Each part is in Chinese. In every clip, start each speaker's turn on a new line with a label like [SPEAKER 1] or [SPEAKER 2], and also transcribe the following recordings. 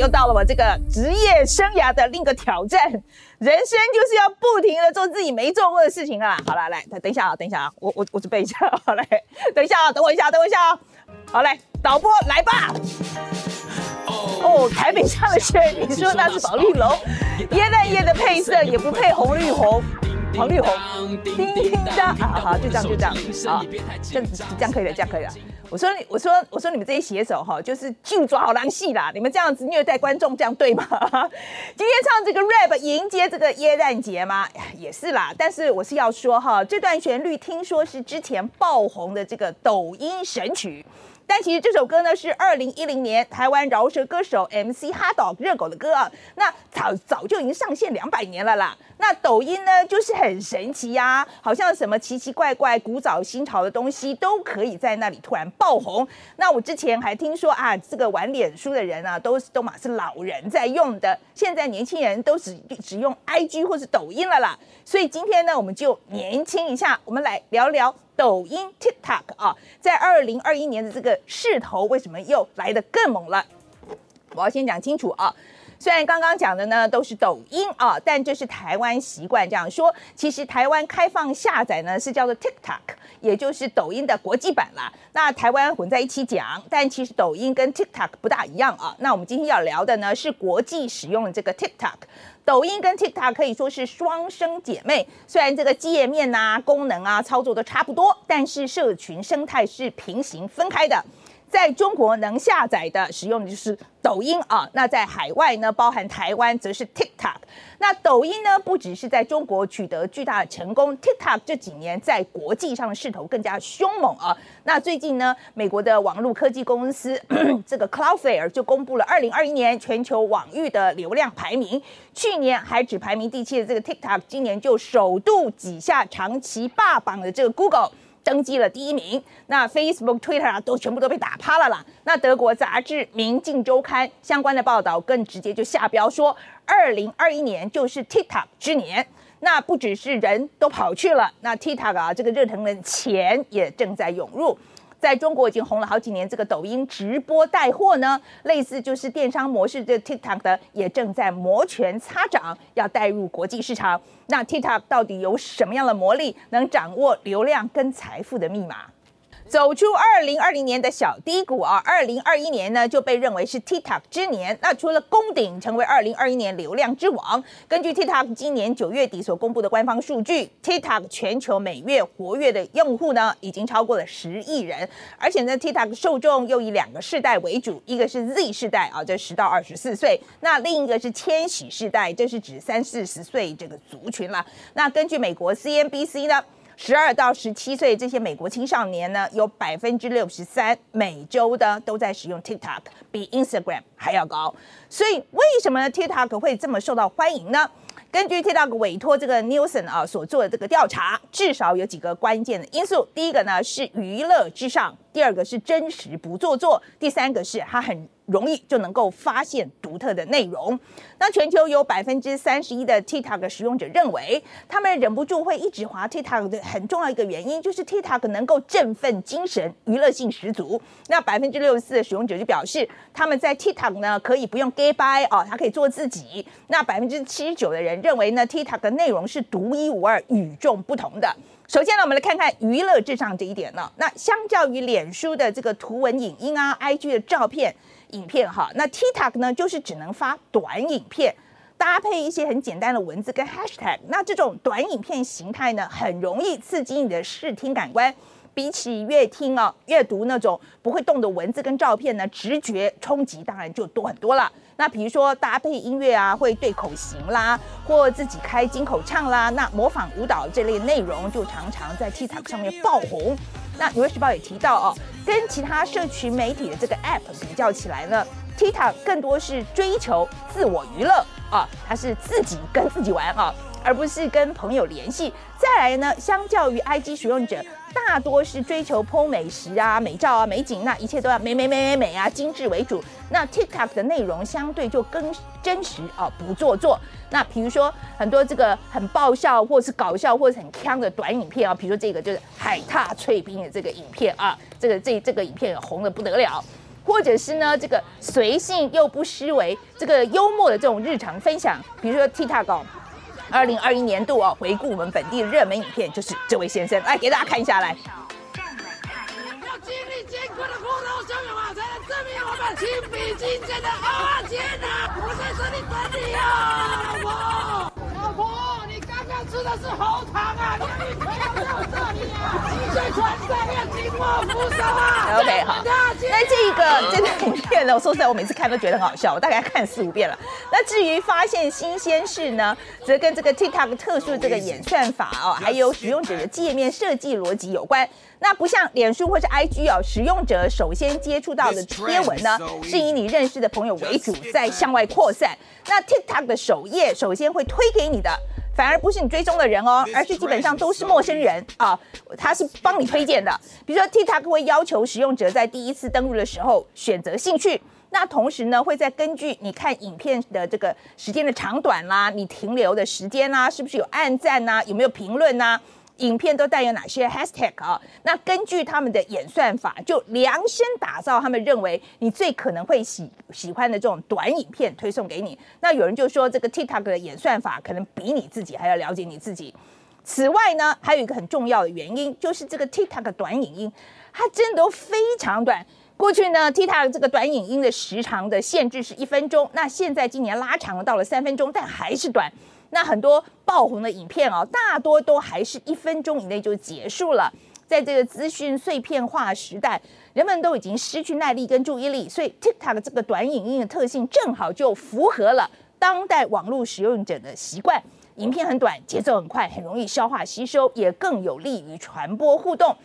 [SPEAKER 1] 又到了我这个职业生涯的另一个挑战，人生就是要不停的做自己没做过的事情啊！好了，来，等一下啊，等一下啊，我我我准备一下，好嘞，等一下啊，等我一下，等我一下啊，好嘞，导播来吧。哦，台北下的雪，你说那是宝丽龙，椰蛋叶的配色也不配红绿红。黄绿红，叮叮当，好好，就这样，就这样，好，这样这样可以了，这样可以了。我说你，我说，我说你们这些写手哈，就是就抓好狼戏啦。你们这样子虐待观众，这样对吗？今天唱这个 rap 迎接这个耶诞节吗？也是啦。但是我是要说哈，这段旋律听说是之前爆红的这个抖音神曲。但其实这首歌呢是二零一零年台湾饶舌歌手 MC 哈导热狗的歌啊，那早早就已经上线两百年了啦。那抖音呢就是很神奇呀，好像什么奇奇怪怪、古早新潮的东西都可以在那里突然爆红。那我之前还听说啊，这个玩脸书的人啊，都是都嘛是老人在用的，现在年轻人都只只用 IG 或是抖音了啦。所以今天呢，我们就年轻一下，我们来聊聊。抖音 TikTok 啊，在二零二一年的这个势头为什么又来得更猛了？我要先讲清楚啊。虽然刚刚讲的呢都是抖音啊，但这是台湾习惯这样说。其实台湾开放下载呢是叫做 TikTok，也就是抖音的国际版啦。那台湾混在一起讲，但其实抖音跟 TikTok 不大一样啊。那我们今天要聊的呢是国际使用的这个 TikTok。抖音跟 TikTok 可以说是双生姐妹，虽然这个界面啊、功能啊、操作都差不多，但是社群生态是平行分开的。在中国能下载的、使用的就是抖音啊，那在海外呢，包含台湾则是 TikTok。那抖音呢，不只是在中国取得巨大的成功，TikTok 这几年在国际上的势头更加凶猛啊。那最近呢，美国的网络科技公司 这个 Cloudflare 就公布了二零二一年全球网域的流量排名，去年还只排名第七的这个 TikTok，今年就首度挤下长期霸榜的这个 Google。登基了第一名，那 Facebook、Twitter 啊都全部都被打趴了啦。那德国杂志《明镜周刊》相关的报道更直接就下标说，二零二一年就是 TikTok 之年。那不只是人都跑去了，那 TikTok 啊这个热腾腾钱也正在涌入。在中国已经红了好几年，这个抖音直播带货呢，类似就是电商模式，的 TikTok 的也正在摩拳擦掌，要带入国际市场。那 TikTok 到底有什么样的魔力，能掌握流量跟财富的密码？走出二零二零年的小低谷啊，二零二一年呢就被认为是 TikTok 之年。那除了攻顶成为二零二一年流量之王，根据 TikTok 今年九月底所公布的官方数据，TikTok 全球每月活跃的用户呢已经超过了十亿人，而且呢 TikTok 受众又以两个世代为主，一个是 Z 世代啊，这十到二十四岁；那另一个是千禧世代，这是指三四十岁这个族群了。那根据美国 CNBC 呢。十二到十七岁这些美国青少年呢，有百分之六十三每周的都在使用 TikTok，比 Instagram 还要高。所以为什么 TikTok 会这么受到欢迎呢？根据 TikTok 委托这个 Nielsen 啊所做的这个调查，至少有几个关键的因素。第一个呢是娱乐至上，第二个是真实不做作，第三个是它很。容易就能够发现独特的内容。那全球有百分之三十一的 TikTok 使用者认为，他们忍不住会一直滑 TikTok 的很重要一个原因，就是 TikTok 能够振奋精神，娱乐性十足。那百分之六十四的使用者就表示，他们在 TikTok 呢可以不用 g a y by 哦，他可以做自己。那百分之七十九的人认为呢，TikTok 的内容是独一无二、与众不同的。首先呢，我们来看看娱乐至上这一点呢。那相较于脸书的这个图文、影音啊，IG 的照片。影片哈，那 TikTok 呢，就是只能发短影片，搭配一些很简单的文字跟 Hashtag。那这种短影片形态呢，很容易刺激你的视听感官，比起阅听啊、阅读那种不会动的文字跟照片呢，直觉冲击当然就多很多了。那比如说搭配音乐啊，会对口型啦，或自己开金口唱啦，那模仿舞蹈这类内容就常常在 TikTok 上面爆红。那《纽约时报》也提到哦，跟其他社群媒体的这个 App 比较起来呢，TikTok 更多是追求自我娱乐啊，它是自己跟自己玩啊，而不是跟朋友联系。再来呢，相较于 IG 使用者。大多是追求烹美食啊、美照啊、美景，那一切都要美美美美美啊、精致为主。那 TikTok 的内容相对就更真实啊，不做作。那比如说很多这个很爆笑，或是搞笑，或者很腔的短影片啊，比如说这个就是海獭脆冰的这个影片啊，这个这这个影片红的不得了。或者是呢这个随性又不失为这个幽默的这种日常分享，比如说 TikTok。二零二一年度哦，回顾我们本地热门影片，就是这位先生来给大家看一下来。要经历艰苦的波涛汹涌啊，才能证明我们情比金坚的阿坚呐！我在这里等你啊，老婆。吃的是喉糖啊，你不要到这里啊！积 水船上要紧握扶手啊。OK，好。那这个这个影片呢，我说实在，我每次看都觉得很好笑，我大概看四五遍了。那至于发现新鲜事呢，则跟这个 TikTok 特殊的这个演算法哦，还有使用者的界面设计逻辑有关。那不像脸书或是 IG 哦，使用者首先接触到的贴文呢，是以你认识的朋友为主，再向外扩散。那 TikTok 的首页首先会推给你的，反而不是你追踪的人哦，而是基本上都是陌生人啊，他是帮你推荐的。比如说 TikTok 会要求使用者在第一次登录的时候选择兴趣，那同时呢，会再根据你看影片的这个时间的长短啦，你停留的时间啦，是不是有按赞呐，有没有评论呐？影片都带有哪些 hashtag 啊？那根据他们的演算法，就量身打造他们认为你最可能会喜喜欢的这种短影片推送给你。那有人就说，这个 TikTok 的演算法可能比你自己还要了解你自己。此外呢，还有一个很重要的原因，就是这个 TikTok 短影音，它真的都非常短。过去呢，TikTok 这个短影音的时长的限制是一分钟，那现在今年拉长到了三分钟，但还是短。那很多爆红的影片哦，大多都还是一分钟以内就结束了。在这个资讯碎片化时代，人们都已经失去耐力跟注意力，所以 TikTok 这个短影音的特性正好就符合了当代网络使用者的习惯。影片很短，节奏很快，很容易消化吸收，也更有利于传播互动。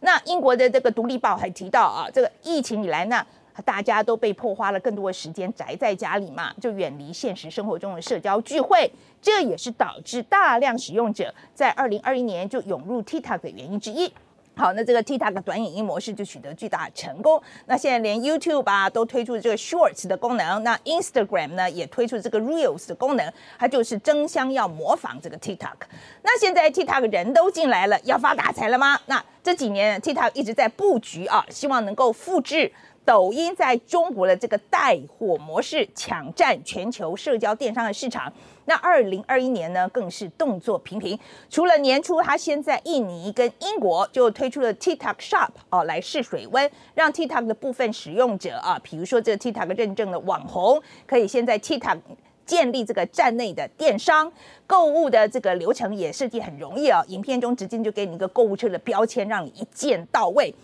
[SPEAKER 1] 那英国的这个独立报还提到啊，这个疫情以来呢。大家都被迫花了更多的时间宅在家里嘛，就远离现实生活中的社交聚会，这也是导致大量使用者在二零二一年就涌入 TikTok 的原因之一。好，那这个 TikTok 短影音模式就取得巨大成功。那现在连 YouTube 啊都推出这个 Shorts 的功能，那 Instagram 呢也推出这个 Reels 的功能，它就是争相要模仿这个 TikTok。那现在 TikTok 人都进来了，要发大财了吗？那这几年 TikTok 一直在布局啊，希望能够复制。抖音在中国的这个带货模式，抢占全球社交电商的市场。那二零二一年呢，更是动作频频。除了年初，他先在印尼跟英国就推出了 TikTok Shop 哦，来试水温，让 TikTok 的部分使用者啊，比如说这个 TikTok 认证的网红，可以先在 TikTok 建立这个站内的电商购物的这个流程也设计很容易啊。影片中直接就给你一个购物车的标签，让你一键到位。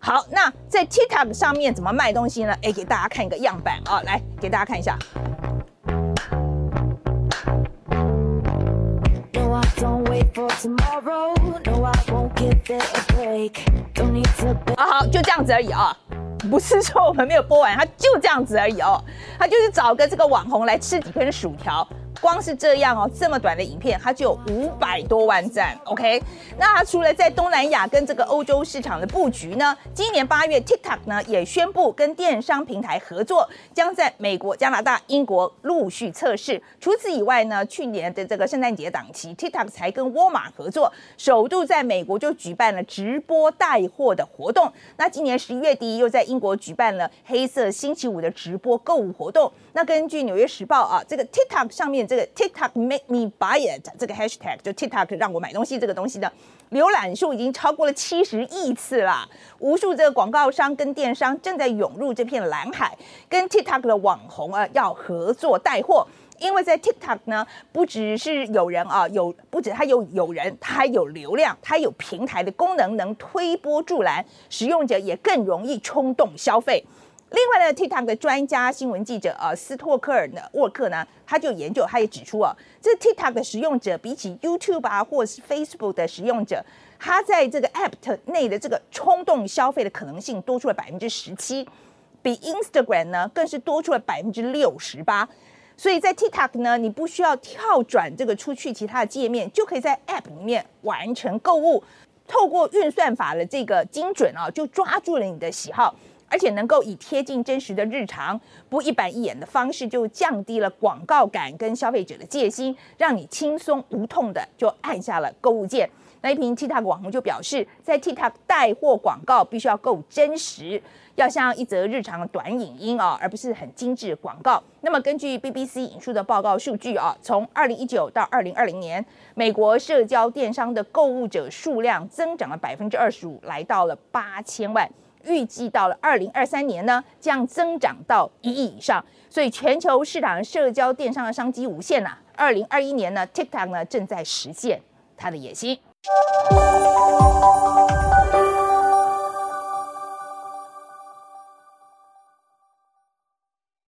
[SPEAKER 1] 好，那在 TikTok 上面怎么卖东西呢？哎，给大家看一个样板啊，来给大家看一下。好好，就这样子而已啊，不是说我们没有播完，它就这样子而已哦，它就是找个这个网红来吃几根薯条。光是这样哦，这么短的影片，它就有五百多万赞。OK，那它除了在东南亚跟这个欧洲市场的布局呢，今年八月 TikTok 呢也宣布跟电商平台合作，将在美国、加拿大、英国陆续测试。除此以外呢，去年的这个圣诞节档期，TikTok 才跟沃尔玛合作，首度在美国就举办了直播带货的活动。那今年十一月底又在英国举办了黑色星期五的直播购物活动。那根据纽约时报啊，这个 TikTok 上面。这个 TikTok make me buy it 这个 hashtag 就 TikTok 让我买东西这个东西的浏览数已经超过了七十亿次啦，无数这个广告商跟电商正在涌入这片蓝海，跟 TikTok 的网红啊要合作带货，因为在 TikTok 呢，不只是有人啊有，不止它有有人，它还有流量，它有平台的功能能推波助澜，使用者也更容易冲动消费。另外呢，TikTok 的专家新闻记者呃斯托克尔呢沃克呢，他就研究，他也指出啊，这 TikTok 的使用者比起 YouTube 啊或是 Facebook 的使用者，他在这个 App 内的这个冲动消费的可能性多出了百分之十七，比 Instagram 呢更是多出了百分之六十八。所以在 TikTok 呢，你不需要跳转这个出去其他的界面，就可以在 App 里面完成购物。透过运算法的这个精准啊，就抓住了你的喜好。而且能够以贴近真实的日常、不一板一眼的方式，就降低了广告感跟消费者的戒心，让你轻松无痛的就按下了购物键。那一名 TikTok 网红就表示，在 TikTok 带货广告必须要够真实，要像一则日常短影音啊，而不是很精致广告。那么根据 BBC 引述的报告数据啊，从二零一九到二零二零年，美国社交电商的购物者数量增长了百分之二十五，来到了八千万。预计到了二零二三年呢，将增长到一亿以上。所以全球市场社交电商的商机无限呐。二零二一年呢，TikTok 呢正在实现它的野心。